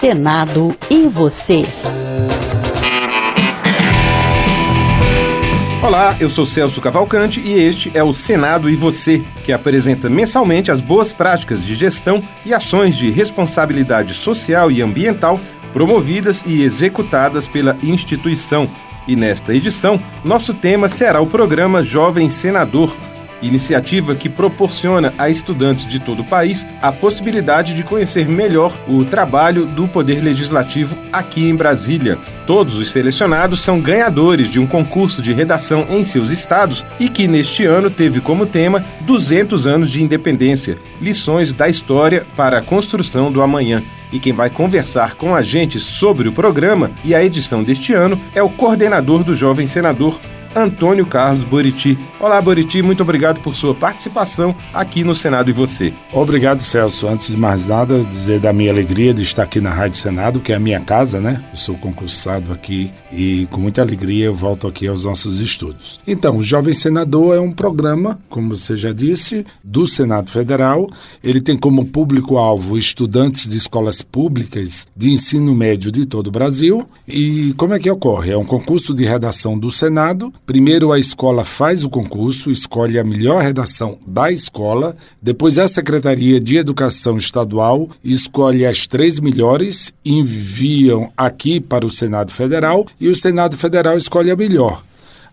Senado e você. Olá, eu sou Celso Cavalcante e este é o Senado e Você, que apresenta mensalmente as boas práticas de gestão e ações de responsabilidade social e ambiental promovidas e executadas pela instituição. E nesta edição, nosso tema será o programa Jovem Senador iniciativa que proporciona a estudantes de todo o país a possibilidade de conhecer melhor o trabalho do Poder Legislativo aqui em Brasília. Todos os selecionados são ganhadores de um concurso de redação em seus estados e que neste ano teve como tema 200 anos de independência, lições da história para a construção do amanhã. E quem vai conversar com a gente sobre o programa e a edição deste ano é o coordenador do Jovem Senador, Antônio Carlos Boriti. Olá, Boriti, muito obrigado por sua participação aqui no Senado e você. Obrigado, Celso. Antes de mais nada, dizer da minha alegria de estar aqui na Rádio Senado, que é a minha casa, né? Eu sou concursado aqui e com muita alegria eu volto aqui aos nossos estudos. Então, o Jovem Senador é um programa, como você já disse, do Senado Federal. Ele tem como público-alvo estudantes de escolas públicas de ensino médio de todo o Brasil. E como é que ocorre? É um concurso de redação do Senado Primeiro, a escola faz o concurso, escolhe a melhor redação da escola. Depois, a Secretaria de Educação Estadual escolhe as três melhores, enviam aqui para o Senado Federal e o Senado Federal escolhe a melhor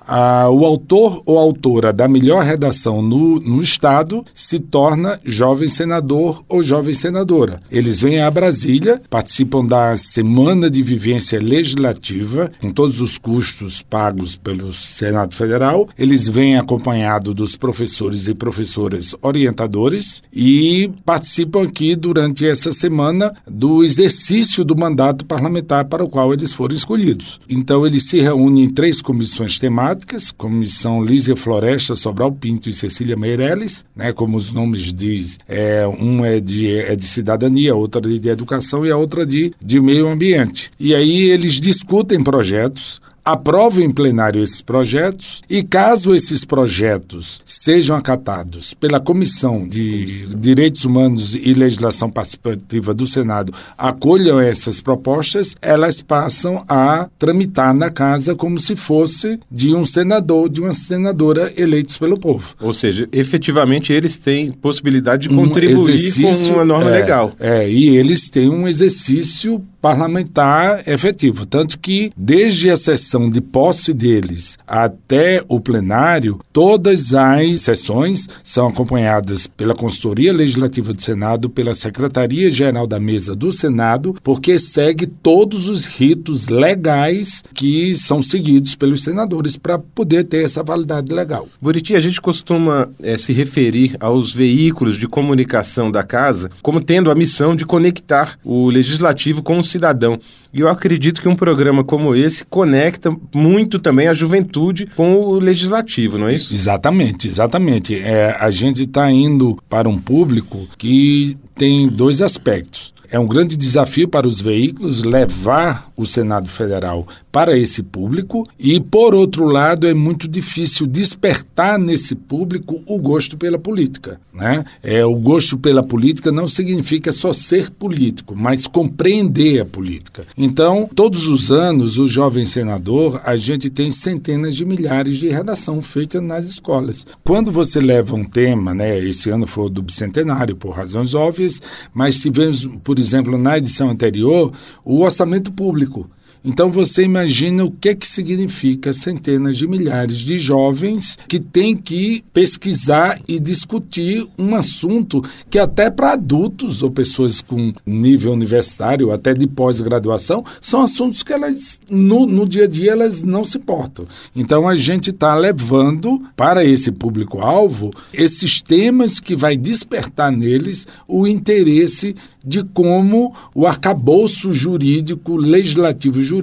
ah, o autor ou autora da melhor redação no, no Estado se torna jovem senador ou jovem senadora. Eles vêm a Brasília, participam da Semana de Vivência Legislativa, com todos os custos pagos pelo Senado Federal. Eles vêm acompanhados dos professores e professoras orientadores e participam aqui durante essa semana do exercício do mandato parlamentar para o qual eles foram escolhidos. Então, eles se reúnem em três comissões temáticas temáticas, Comissão Lísia Floresta, Sobral Pinto e Cecília Meirelles, né, como os nomes diz, é, um é de, é de cidadania, outra de educação e a outra de, de meio ambiente. E aí eles discutem projetos, aprova em plenário esses projetos e, caso esses projetos sejam acatados pela Comissão de Direitos Humanos e Legislação Participativa do Senado, acolham essas propostas, elas passam a tramitar na casa como se fosse de um senador, de uma senadora eleitos pelo povo. Ou seja, efetivamente eles têm possibilidade de contribuir um com uma norma é, legal. É, e eles têm um exercício parlamentar efetivo. Tanto que, desde a sessão de posse deles até o plenário, todas as sessões são acompanhadas pela Consultoria Legislativa do Senado, pela Secretaria-Geral da Mesa do Senado, porque segue todos os ritos legais que são seguidos pelos senadores para poder ter essa validade legal. Buriti, a gente costuma é, se referir aos veículos de comunicação da casa como tendo a missão de conectar o legislativo com o cidadão. E eu acredito que um programa como esse conecta muito também a juventude com o legislativo, não é isso? Exatamente, exatamente. É, a gente está indo para um público que tem dois aspectos. É um grande desafio para os veículos levar o Senado Federal para esse público e, por outro lado, é muito difícil despertar nesse público o gosto pela política. Né? É, o gosto pela política não significa só ser político, mas compreender a política. Então, todos os anos, o jovem senador, a gente tem centenas de milhares de redação feita nas escolas. Quando você leva um tema, né, esse ano foi do bicentenário, por razões óbvias, mas tivemos, por por exemplo, na edição anterior, o orçamento público. Então você imagina o que, que significa centenas de milhares de jovens que têm que pesquisar e discutir um assunto que até para adultos ou pessoas com nível universitário, até de pós-graduação, são assuntos que elas no, no dia a dia elas não se importam. Então a gente está levando para esse público-alvo esses temas que vai despertar neles o interesse de como o arcabouço jurídico, legislativo jurídico,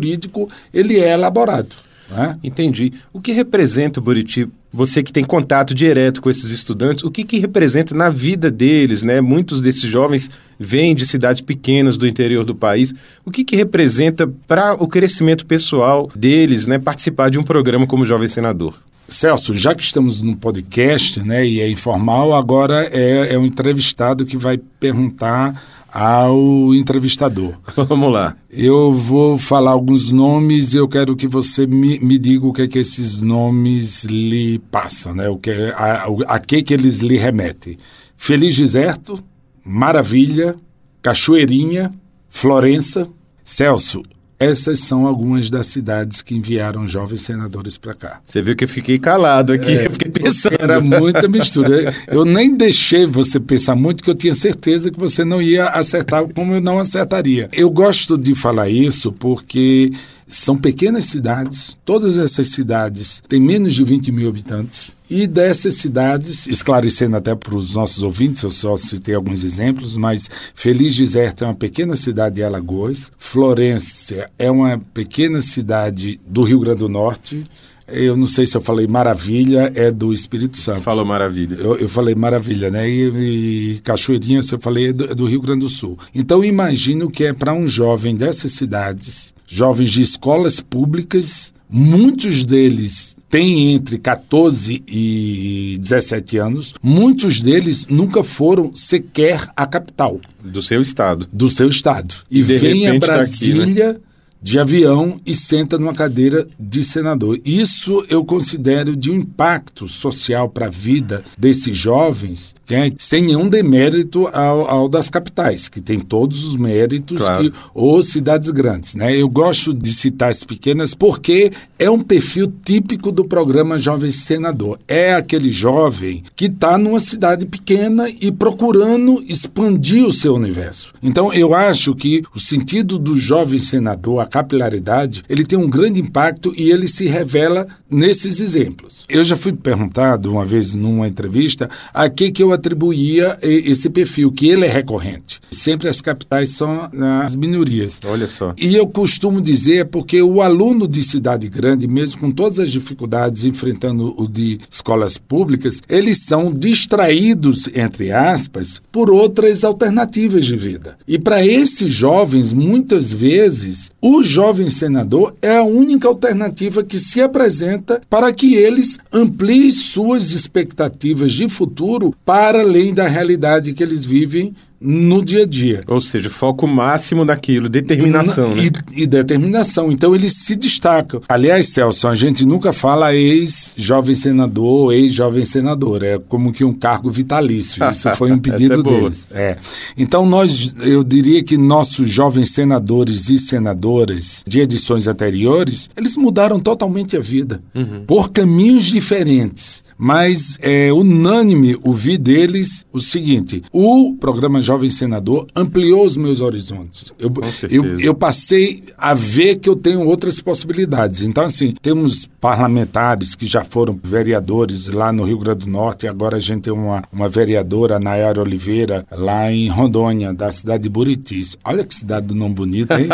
ele é elaborado. Né? Entendi. O que representa, Buriti, você que tem contato direto com esses estudantes, o que, que representa na vida deles, né? Muitos desses jovens vêm de cidades pequenas do interior do país. O que, que representa para o crescimento pessoal deles, né? Participar de um programa como Jovem Senador? Celso, já que estamos no podcast, né, e é informal, agora é, é um entrevistado que vai perguntar ao entrevistador. Vamos lá. Eu vou falar alguns nomes e eu quero que você me, me diga o que é que esses nomes lhe passam, né? O que, é, a, a que que eles lhe remetem. Feliz Deserto, Maravilha, Cachoeirinha, Florença. Celso, essas são algumas das cidades que enviaram jovens senadores para cá. Você viu que eu fiquei calado aqui, é, eu fiquei pensando. Era muita mistura. Eu nem deixei você pensar muito, que eu tinha certeza que você não ia acertar como eu não acertaria. Eu gosto de falar isso porque são pequenas cidades, todas essas cidades têm menos de 20 mil habitantes. E dessas cidades, esclarecendo até para os nossos ouvintes, eu só citei alguns exemplos, mas Feliz Deserto é uma pequena cidade de Alagoas, Florença é uma pequena cidade do Rio Grande do Norte, eu não sei se eu falei maravilha, é do Espírito Santo. Falou maravilha. Eu, eu falei maravilha, né? E, e Cachoeirinha, se eu falei, é do, é do, Rio Grande do Sul. Então, imagino que é para um jovem dessas cidades, jovens de escolas públicas, muitos deles têm entre 14 e 17 anos, muitos deles nunca foram sequer à capital. Do seu estado. Do seu estado. E, e vem a Brasília. Tá aqui, né? De avião e senta numa cadeira de senador. Isso eu considero de um impacto social para a vida desses jovens, é, sem nenhum demérito ao, ao, das capitais, que tem todos os méritos, claro. que, ou cidades grandes. Né? Eu gosto de citar as pequenas porque é um perfil típico do programa Jovem Senador. É aquele jovem que está numa cidade pequena e procurando expandir o seu universo. Então, eu acho que o sentido do jovem senador, capilaridade, ele tem um grande impacto e ele se revela nesses exemplos. Eu já fui perguntado uma vez numa entrevista a que, que eu atribuía esse perfil, que ele é recorrente. Sempre as capitais são as minorias. Olha só. E eu costumo dizer porque o aluno de cidade grande, mesmo com todas as dificuldades enfrentando o de escolas públicas, eles são distraídos, entre aspas, por outras alternativas de vida. E para esses jovens, muitas vezes, o jovem senador é a única alternativa que se apresenta para que eles ampliem suas expectativas de futuro para além da realidade que eles vivem no dia a dia. Ou seja, foco máximo daquilo, determinação. Na, né? e, e, determinação. Então eles se destacam. Aliás, Celso, a gente nunca fala ex-jovem senador, ex-jovem senador. É como que um cargo vitalício. Isso foi um pedido é deles. É. Então nós, eu diria que nossos jovens senadores e senadoras de edições anteriores, eles mudaram totalmente a vida. Uhum. Por caminhos diferentes mas é unânime ouvir deles o seguinte: o programa Jovem Senador ampliou os meus horizontes. Eu, eu, eu, passei a ver que eu tenho outras possibilidades. Então, assim, temos parlamentares que já foram vereadores lá no Rio Grande do Norte, agora a gente tem uma, uma vereadora, Nayara Oliveira, lá em Rondônia, da cidade de Buritis. Olha que cidade do nome bonito, hein?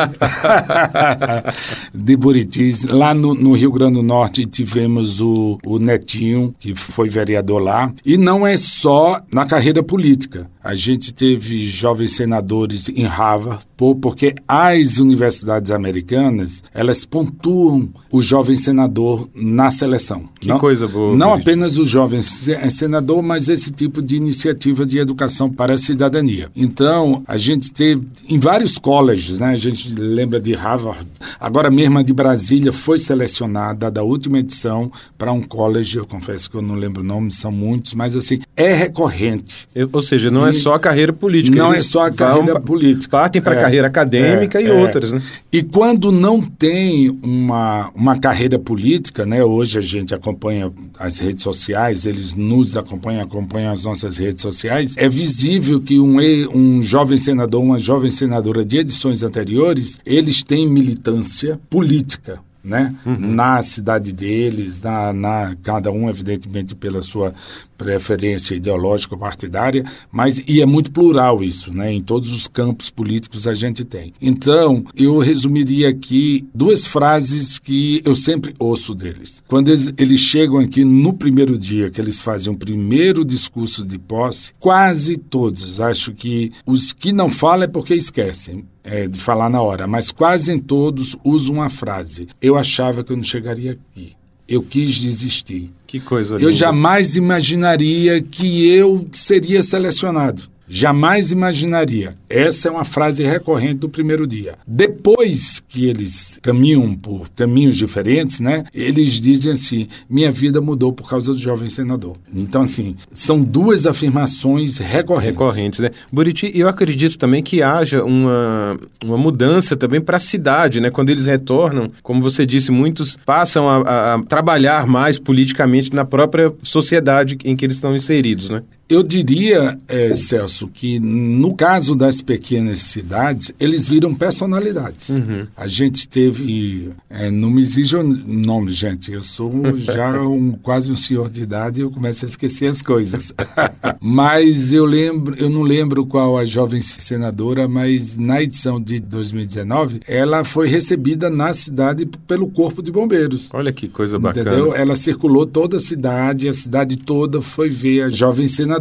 de Buritis. Lá no, no, Rio Grande do Norte tivemos o, o Netinho, que foi vereador lá. E não é só na carreira política. A gente teve jovens senadores em Harvard, porque as universidades americanas, elas pontuam o jovem senador na seleção. Que não, coisa boa. Não apenas o jovem senador, mas esse tipo de iniciativa de educação para a cidadania. Então, a gente teve em vários colleges, né? A gente lembra de Harvard, agora mesmo a de Brasília foi selecionada da última edição para um college, eu confesso que eu não lembro o nome, são muitos, mas assim, é recorrente. ou seja, não é só a carreira política. Não é só a carreira política. Partem para a é, carreira acadêmica é, e é. outras, né? E quando não tem uma, uma carreira política, né? Hoje a gente acompanha as redes sociais, eles nos acompanham, acompanham as nossas redes sociais. É visível que um, um jovem senador, uma jovem senadora de edições anteriores, eles têm militância política né? Uhum. Na cidade deles, na, na, cada um, evidentemente, pela sua preferência ideológica partidária, mas e é muito plural isso, né? Em todos os campos políticos a gente tem. Então, eu resumiria aqui duas frases que eu sempre ouço deles. Quando eles, eles chegam aqui no primeiro dia, que eles fazem o primeiro discurso de posse, quase todos, acho que os que não falam é porque esquecem é, de falar na hora, mas quase em todos usam uma frase: Eu achava que eu não chegaria aqui. Eu quis desistir. Que coisa linda. Eu jamais imaginaria que eu seria selecionado. Jamais imaginaria. Essa é uma frase recorrente do primeiro dia. Depois que eles caminham por caminhos diferentes, né? Eles dizem assim: minha vida mudou por causa do jovem senador. Então, assim, são duas afirmações recorrentes. Recorrentes, né? Buriti, eu acredito também que haja uma, uma mudança também para a cidade, né? Quando eles retornam, como você disse, muitos passam a, a trabalhar mais politicamente na própria sociedade em que eles estão inseridos, né? Eu diria, é, Celso, que no caso das pequenas cidades, eles viram personalidades. Uhum. A gente teve. É, não me exige o nome, gente. Eu sou já um, quase um senhor de idade e eu começo a esquecer as coisas. mas eu lembro, eu não lembro qual a jovem senadora, mas na edição de 2019, ela foi recebida na cidade pelo Corpo de Bombeiros. Olha que coisa bacana. Entendeu? Ela circulou toda a cidade, a cidade toda foi ver a jovem senadora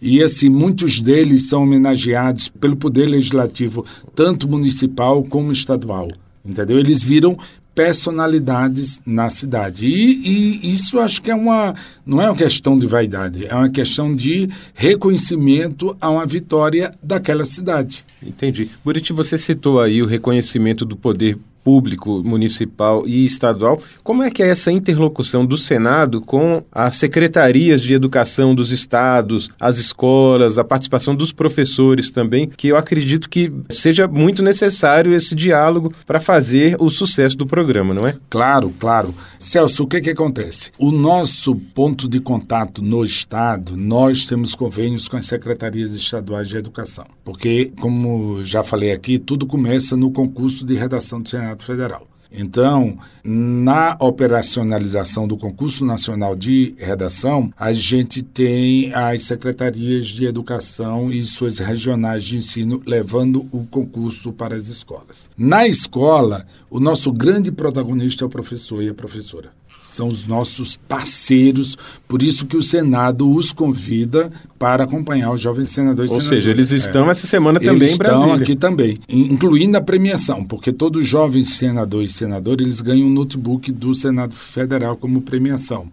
E assim, muitos deles são homenageados pelo Poder Legislativo, tanto municipal como estadual. Entendeu? Eles viram personalidades na cidade. E, e, isso acho que é uma não é uma questão de vaidade, é uma questão de reconhecimento a uma vitória daquela cidade. Entendi. Buriti, você citou aí o reconhecimento do poder público, municipal e estadual. Como é que é essa interlocução do Senado com as secretarias de educação dos estados, as escolas, a participação dos professores também, que eu acredito que seja muito necessário esse diálogo para fazer o sucesso do programa, não é? Claro, claro. Celso, o que, que acontece? O nosso ponto de contato no estado, nós temos convênios com as secretarias estaduais de educação, porque, como já falei aqui, tudo começa no concurso de redação do Senado Federal. Então, na operacionalização do concurso nacional de redação, a gente tem as secretarias de educação e suas regionais de ensino levando o concurso para as escolas. Na escola, o nosso grande protagonista é o professor e a professora são os nossos parceiros, por isso que o Senado os convida para acompanhar os jovens senadores. Ou seja, eles estão é. essa semana também eles em Brasília. estão aqui também, incluindo a premiação, porque todo jovem senador e senador eles ganham um notebook do Senado Federal como premiação.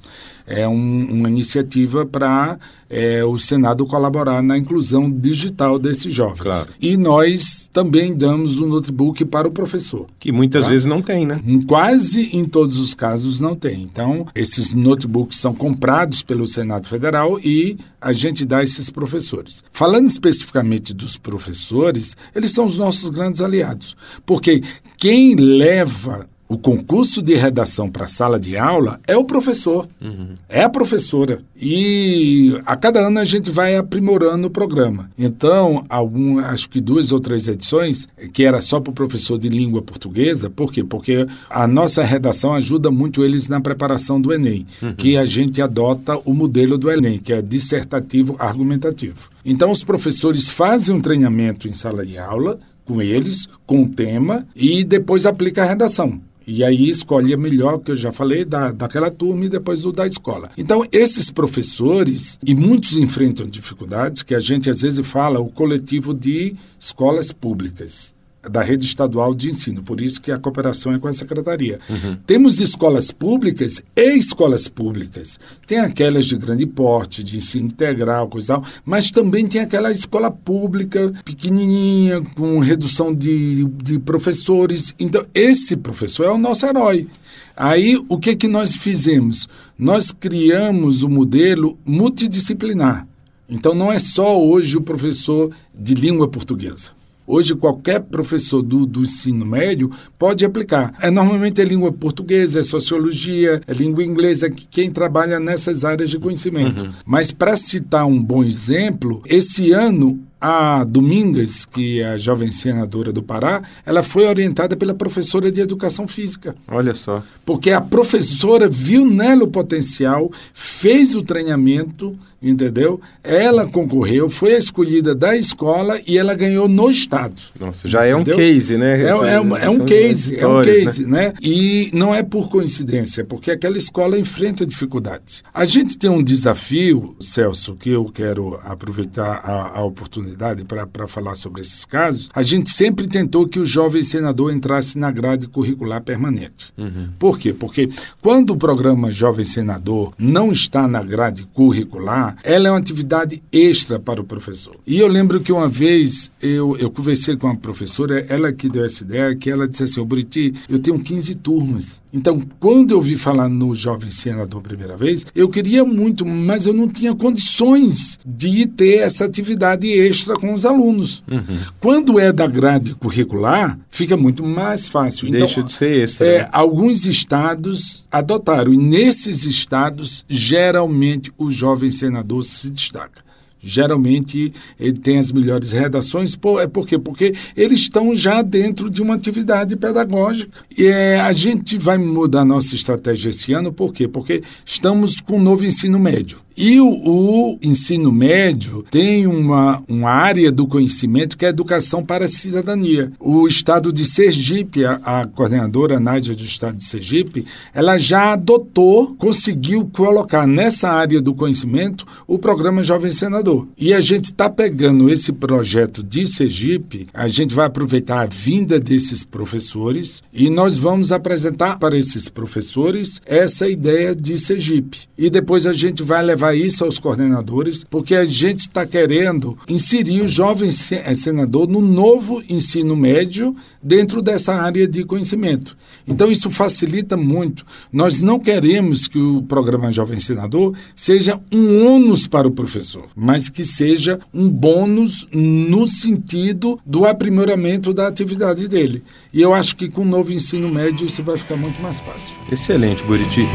É um, uma iniciativa para é, o Senado colaborar na inclusão digital desses jovens. Claro. E nós também damos um notebook para o professor. Que muitas tá? vezes não tem, né? Quase em todos os casos não tem. Então, esses notebooks são comprados pelo Senado Federal e a gente dá esses professores. Falando especificamente dos professores, eles são os nossos grandes aliados, porque quem leva o concurso de redação para a sala de aula é o professor, uhum. é a professora. E a cada ano a gente vai aprimorando o programa. Então, algum, acho que duas ou três edições, que era só para o professor de língua portuguesa, por quê? Porque a nossa redação ajuda muito eles na preparação do Enem, uhum. que a gente adota o modelo do Enem, que é dissertativo argumentativo. Então, os professores fazem um treinamento em sala de aula, com eles, com o tema, e depois aplica a redação. E aí escolhe a melhor, que eu já falei, da, daquela turma e depois o da escola. Então, esses professores, e muitos enfrentam dificuldades, que a gente às vezes fala, o coletivo de escolas públicas da rede estadual de ensino, por isso que a cooperação é com a secretaria. Uhum. Temos escolas públicas e escolas públicas. Tem aquelas de grande porte, de ensino integral, coisa tal, mas também tem aquela escola pública pequenininha, com redução de, de professores. Então, esse professor é o nosso herói. Aí, o que, que nós fizemos? Nós criamos o um modelo multidisciplinar. Então, não é só hoje o professor de língua portuguesa. Hoje, qualquer professor do, do ensino médio pode aplicar. É, normalmente é língua portuguesa, é sociologia, é língua inglesa, quem trabalha nessas áreas de conhecimento. Uhum. Mas, para citar um bom exemplo, esse ano a Domingas, que é a jovem senadora do Pará, ela foi orientada pela professora de educação física. Olha só. Porque a professora viu nela o potencial, fez o treinamento, entendeu? Ela concorreu, foi a escolhida da escola e ela ganhou no estado. Nossa, já entendeu? é um case, né? É, é, é um, é um case, é um case, né? né? E não é por coincidência, porque aquela escola enfrenta dificuldades. A gente tem um desafio, Celso, que eu quero aproveitar a, a oportunidade oportunidade para falar sobre esses casos, a gente sempre tentou que o jovem senador entrasse na grade curricular permanente. Uhum. Por quê? Porque quando o programa Jovem Senador não está na grade curricular, ela é uma atividade extra para o professor. E eu lembro que uma vez eu, eu conversei com uma professora, ela que deu essa ideia, que ela disse assim, ô Buriti, eu tenho 15 turmas. Então, quando eu vi falar no Jovem Senador a primeira vez, eu queria muito, mas eu não tinha condições de ter essa atividade extra com os alunos. Uhum. Quando é da grade curricular, fica muito mais fácil. Então, Deixa de ser extra. É, né? Alguns estados adotaram, e nesses estados, geralmente, o jovem senador se destaca geralmente ele tem as melhores redações. Por, é por quê? Porque eles estão já dentro de uma atividade pedagógica. E é, a gente vai mudar nossa estratégia esse ano, por quê? Porque estamos com um novo ensino médio. E o, o, ensino médio tem uma, uma área do conhecimento que é a educação para a cidadania. O estado de Sergipe, a, a coordenadora Nádia do estado de Sergipe, ela já adotou, conseguiu colocar nessa área do conhecimento o programa Jovem Senador. E a gente está pegando esse projeto de Sergipe, a gente vai aproveitar a vinda desses professores e nós vamos apresentar para esses professores essa ideia de Sergipe. E depois a gente vai levar levar isso aos coordenadores, porque a gente está querendo inserir o jovem eh, senador no novo ensino médio dentro dessa área de conhecimento. Então, isso facilita muito. Nós não queremos que o programa Jovem Senador seja um ônus para o professor, mas que seja um bônus no sentido do aprimoramento da atividade dele. E eu acho que com o novo ensino médio isso vai ficar muito mais fácil. Excelente, Buriti.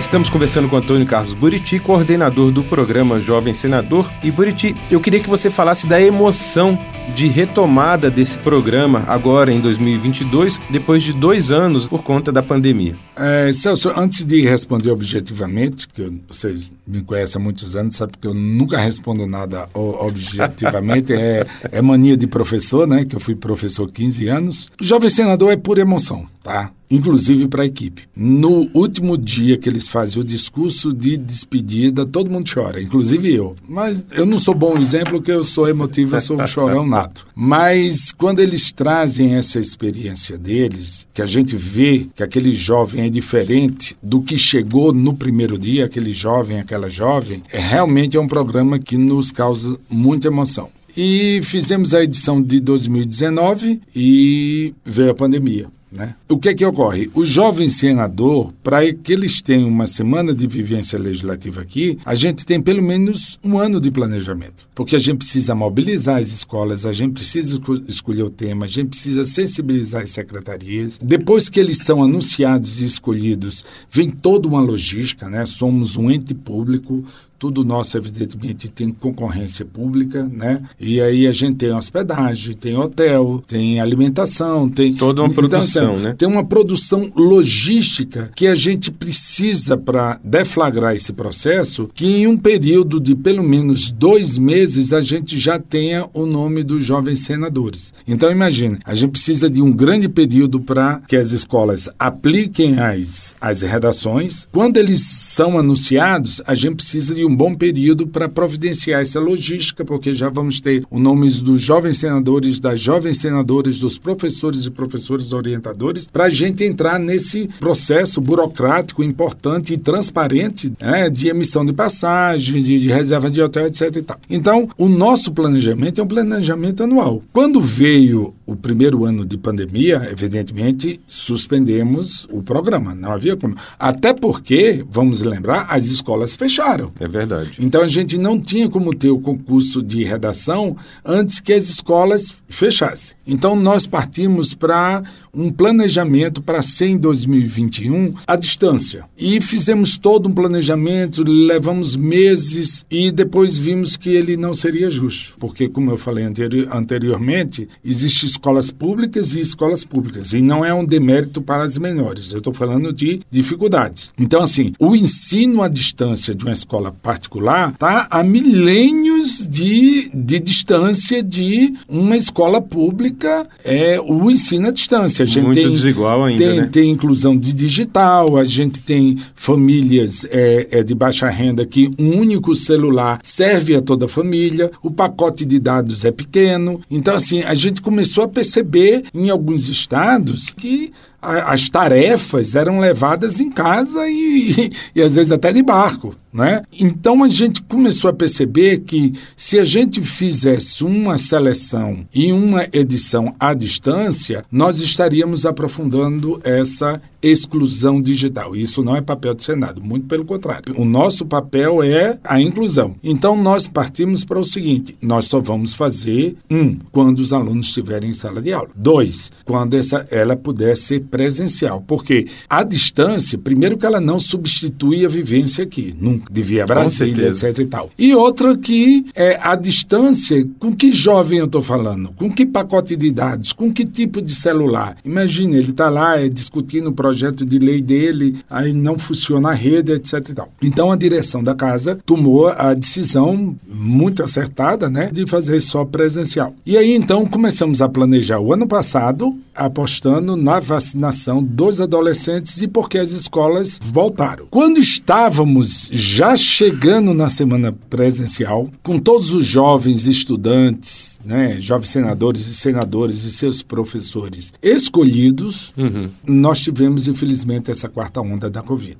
Estamos conversando com Antônio Carlos Buriti, coordenador do programa Jovem Senador. E Buriti, eu queria que você falasse da emoção de retomada desse programa agora em 2022, depois de dois anos por conta da pandemia. É, Celso, antes de responder objetivamente, que você me conhece há muitos anos, sabe que eu nunca respondo nada objetivamente, é, é mania de professor, né? Que eu fui professor 15 anos. Jovem senador é pura emoção, tá? inclusive para a equipe. No último dia que eles fazem o discurso de despedida, todo mundo chora, inclusive eu. Mas eu não sou bom exemplo, que eu sou emotivo, eu sou chorão nato. Mas quando eles trazem essa experiência deles, que a gente vê que aquele jovem é diferente do que chegou no primeiro dia, aquele jovem, aquela jovem, é realmente é um programa que nos causa muita emoção. E fizemos a edição de 2019 e veio a pandemia. Né? O que é que ocorre? O jovem senador, para que eles tenham uma semana de vivência legislativa aqui, a gente tem pelo menos um ano de planejamento. Porque a gente precisa mobilizar as escolas, a gente precisa escolher o tema, a gente precisa sensibilizar as secretarias. Depois que eles são anunciados e escolhidos, vem toda uma logística, né? Somos um ente público, tudo nosso, evidentemente, tem concorrência pública, né? E aí a gente tem hospedagem, tem hotel, tem alimentação, tem... Toda uma então, produção, assim, né? Tem uma produção logística que a gente precisa para deflagrar esse processo, que em um período de pelo menos dois meses a gente já tenha o nome dos jovens senadores. Então, imagine, a gente precisa de um grande período para que as escolas apliquem as, as redações. Quando eles são anunciados, a gente precisa de um bom período para providenciar essa logística, porque já vamos ter os nomes dos jovens senadores, das jovens senadoras, dos professores e professores orientadores, para a gente entrar nesse processo burocrático importante e transparente né, de emissão de passagens, de, de reserva de hotel, etc. Então, o nosso planejamento é um planejamento anual. Quando veio o primeiro ano de pandemia, evidentemente, suspendemos o programa. Não havia como. Até porque, vamos lembrar, as escolas fecharam. É verdade. Então a gente não tinha como ter o concurso de redação antes que as escolas fechassem. Então nós partimos para um planejamento para ser em 2021 à distância. E fizemos todo um planejamento, levamos meses e depois vimos que ele não seria justo. Porque, como eu falei anteri anteriormente, existem escolas públicas e escolas públicas. E não é um demérito para as menores. Eu estou falando de dificuldades. Então, assim, o ensino à distância de uma escola particular está a milênios de, de distância de uma escola pública, é o ensino à distância. A gente Muito tem, desigual ainda, tem, né? tem inclusão de digital, a gente tem famílias é, é, de baixa renda que um único celular serve a toda a família, o pacote de dados é pequeno. Então, assim, a gente começou a perceber em alguns estados que as tarefas eram levadas em casa e, e, às vezes até de barco. Né? Então a gente começou a perceber que se a gente fizesse uma seleção e uma edição à distância, nós estaríamos aprofundando essa exclusão digital. Isso não é papel do Senado, muito pelo contrário. O nosso papel é a inclusão. Então nós partimos para o seguinte: nós só vamos fazer um quando os alunos estiverem em sala de aula. Dois, quando essa ela puder ser presencial, porque a distância, primeiro que ela não substitui a vivência aqui, nunca devia Brasília, etc e tal. E outra que é a distância, com que jovem eu estou falando? Com que pacote de dados? Com que tipo de celular? Imagine, ele está lá é, discutindo o projeto de lei dele, aí não funciona a rede, etc. Então a direção da casa tomou a decisão muito acertada, né, de fazer só presencial. E aí então começamos a planejar o ano passado, apostando na vacinação dos adolescentes e porque as escolas voltaram. Quando estávamos já chegando na semana presencial, com todos os jovens estudantes, né, jovens senadores e senadores e seus professores escolhidos, uhum. nós tivemos, infelizmente, essa quarta onda da Covid.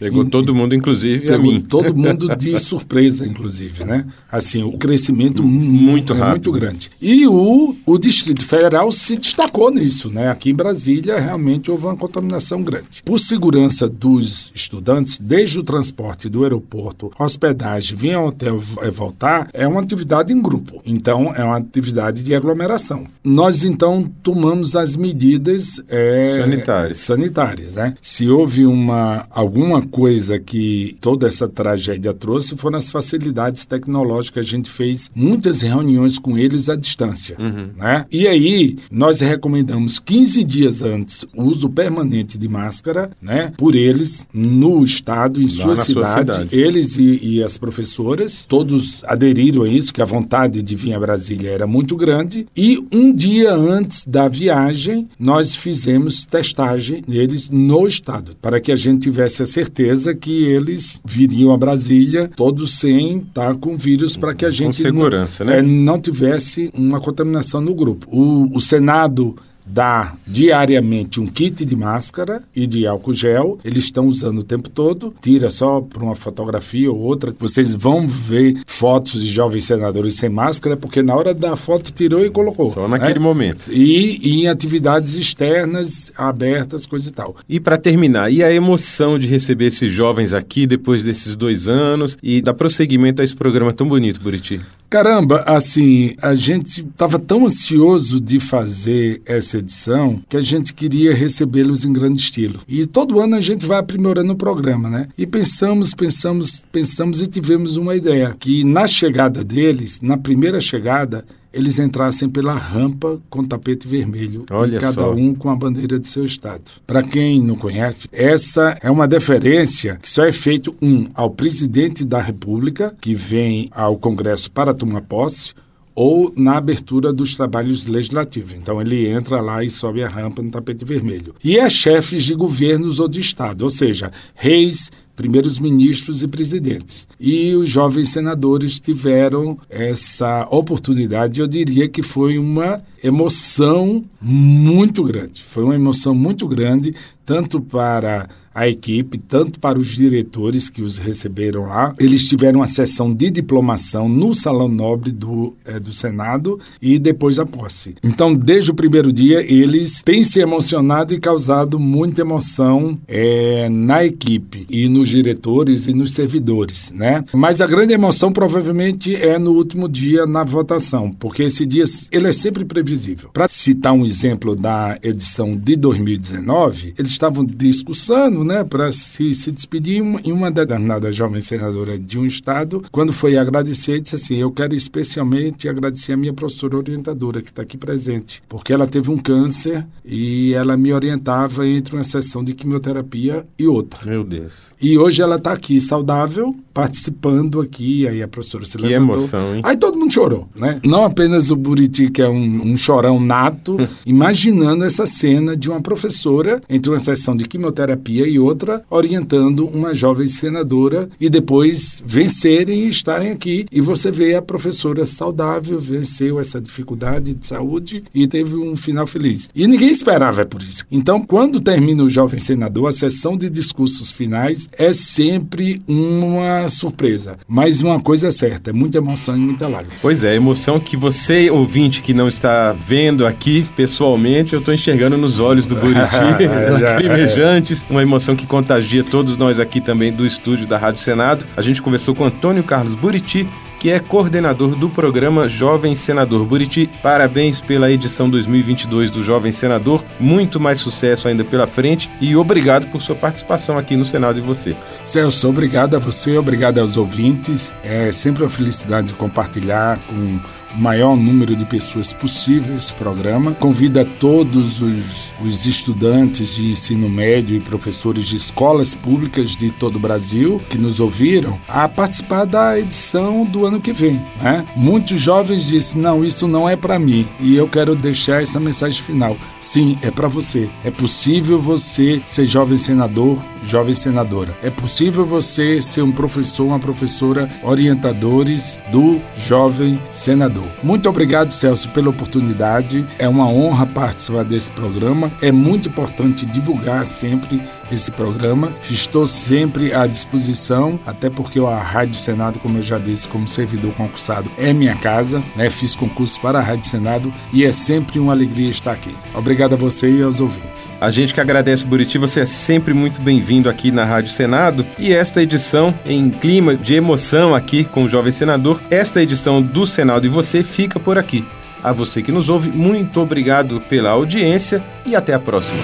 Pegou todo mundo, inclusive pegou a mim. todo mundo de surpresa, inclusive, né? Assim, o crescimento muito, é muito grande. E o, o Distrito Federal se destacou nisso, né? Aqui em Brasília, realmente houve uma contaminação grande. Por segurança dos estudantes, desde o transporte do aeroporto, hospedagem, vir ao hotel e voltar, é uma atividade em grupo. Então, é uma atividade de aglomeração. Nós, então, tomamos as medidas é, sanitárias. sanitárias, né? Se houve uma, alguma coisa que toda essa tragédia trouxe foram as facilidades tecnológicas. A gente fez muitas reuniões com eles à distância. Uhum. Né? E aí, nós recomendamos 15 dias antes o uso permanente de máscara né, por eles no estado, em sua cidade, sua cidade, Eles e, e, as professoras, todos aderiram a isso, que a vontade de vir a Brasília era muito grande. E um dia antes da viagem, nós fizemos testagem neles no estado, para que a gente tivesse a certeza certeza que eles viriam a Brasília todos sem estar com vírus para que a gente com segurança, não, né? É, não tivesse uma contaminação no grupo. O, o Senado dá diariamente um kit de máscara e de álcool gel. Eles estão usando o tempo todo. Tira só para uma fotografia ou outra. Vocês vão ver fotos de jovens senadores sem máscara, porque na hora da foto tirou e colocou. Só naquele né? momento. E, e, em atividades externas, abertas, coisa e tal. E para terminar, e a emoção de receber esses jovens aqui depois desses dois anos e dar prosseguimento a esse programa tão bonito, Buriti? Caramba, assim, a gente estava tão ansioso de fazer essa edição que a gente queria recebê-los em grande estilo. E todo ano a gente vai aprimorando o programa, né? E pensamos, pensamos, pensamos e tivemos uma ideia que na chegada deles, na primeira chegada, eles entrassem pela rampa com tapete vermelho, Olha cada só. um com a bandeira de seu estado. Para quem não conhece, essa é uma deferência que só é feito um ao presidente da República, que vem ao Congresso para tomar posse, ou na abertura dos trabalhos legislativos. Então ele entra lá e sobe a rampa no tapete vermelho. E é chefes de governos ou de estado, ou seja, reis, primeiros ministros e presidentes. E os jovens senadores tiveram essa oportunidade, eu diria que foi uma emoção muito grande. Foi uma emoção muito grande, tanto para a equipe, tanto para os diretores que os receberam lá. Eles tiveram uma sessão de diplomação no Salão Nobre do, é, do Senado e depois a posse. Então, desde o primeiro dia, eles têm se emocionado e causado muita emoção é, na equipe e nos diretores e nos servidores, né? Mas a grande emoção provavelmente é no último dia na votação, porque esse dia ele é sempre previsível. Para citar um exemplo da edição de 2019, eles estavam discussando, né, para se, se despedir, e uma determinada jovem senadora de um estado, quando foi agradecer, disse assim: Eu quero especialmente agradecer a minha professora orientadora que está aqui presente, porque ela teve um câncer e ela me orientava entre uma sessão de quimioterapia e outra. Meu Deus. E hoje ela está aqui saudável, participando aqui, aí a professora se Que levantou. emoção, hein? Aí todo mundo chorou, né? Não apenas o Buriti, que é um, um chorão nato, imaginando essa cena de uma professora entre uma sessão de quimioterapia e outra, orientando uma jovem senadora e depois vencerem e estarem aqui. E você vê a professora saudável, venceu essa dificuldade de saúde e teve um final feliz. E ninguém esperava por isso. Então, quando termina o jovem senador, a sessão de discursos finais é sempre uma surpresa. Mas uma coisa é certa, é muita emoção e muita lágrima. Pois é, a emoção que você, ouvinte, que não está vendo aqui pessoalmente, eu estou enxergando nos olhos do Buriti, lacrimejantes, uma emoção que contagia todos nós aqui também do estúdio da Rádio Senado. A gente conversou com Antônio Carlos Buriti, que é coordenador do programa Jovem Senador Buriti. Parabéns pela edição 2022 do Jovem Senador, muito mais sucesso ainda pela frente e obrigado por sua participação aqui no Senado e você. Celso, obrigado a você, obrigado aos ouvintes. É sempre uma felicidade compartilhar com o maior número de pessoas possível esse programa. Convido a todos os, os estudantes de ensino médio e professores de escolas públicas de todo o Brasil que nos ouviram a participar da edição do ano que vem. Né? Muitos jovens dizem: não, isso não é para mim. E eu quero deixar essa mensagem final. Sim, é para você. É possível você ser jovem senador, jovem senadora. É possível você ser um professor, uma professora, orientadores do jovem senador. Muito obrigado, Celso, pela oportunidade. É uma honra participar desse programa. É muito importante divulgar sempre esse programa. Estou sempre à disposição, até porque a Rádio Senado, como eu já disse, como servidor concursado, é minha casa. Né? Fiz concurso para a Rádio Senado e é sempre uma alegria estar aqui. Obrigado a você e aos ouvintes. A gente que agradece, Buriti, você é sempre muito bem-vindo aqui na Rádio Senado. E esta edição, em clima de emoção aqui com o Jovem Senador, esta edição do Senado e você fica por aqui. A você que nos ouve, muito obrigado pela audiência e até a próxima.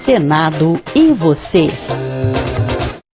Senado e você.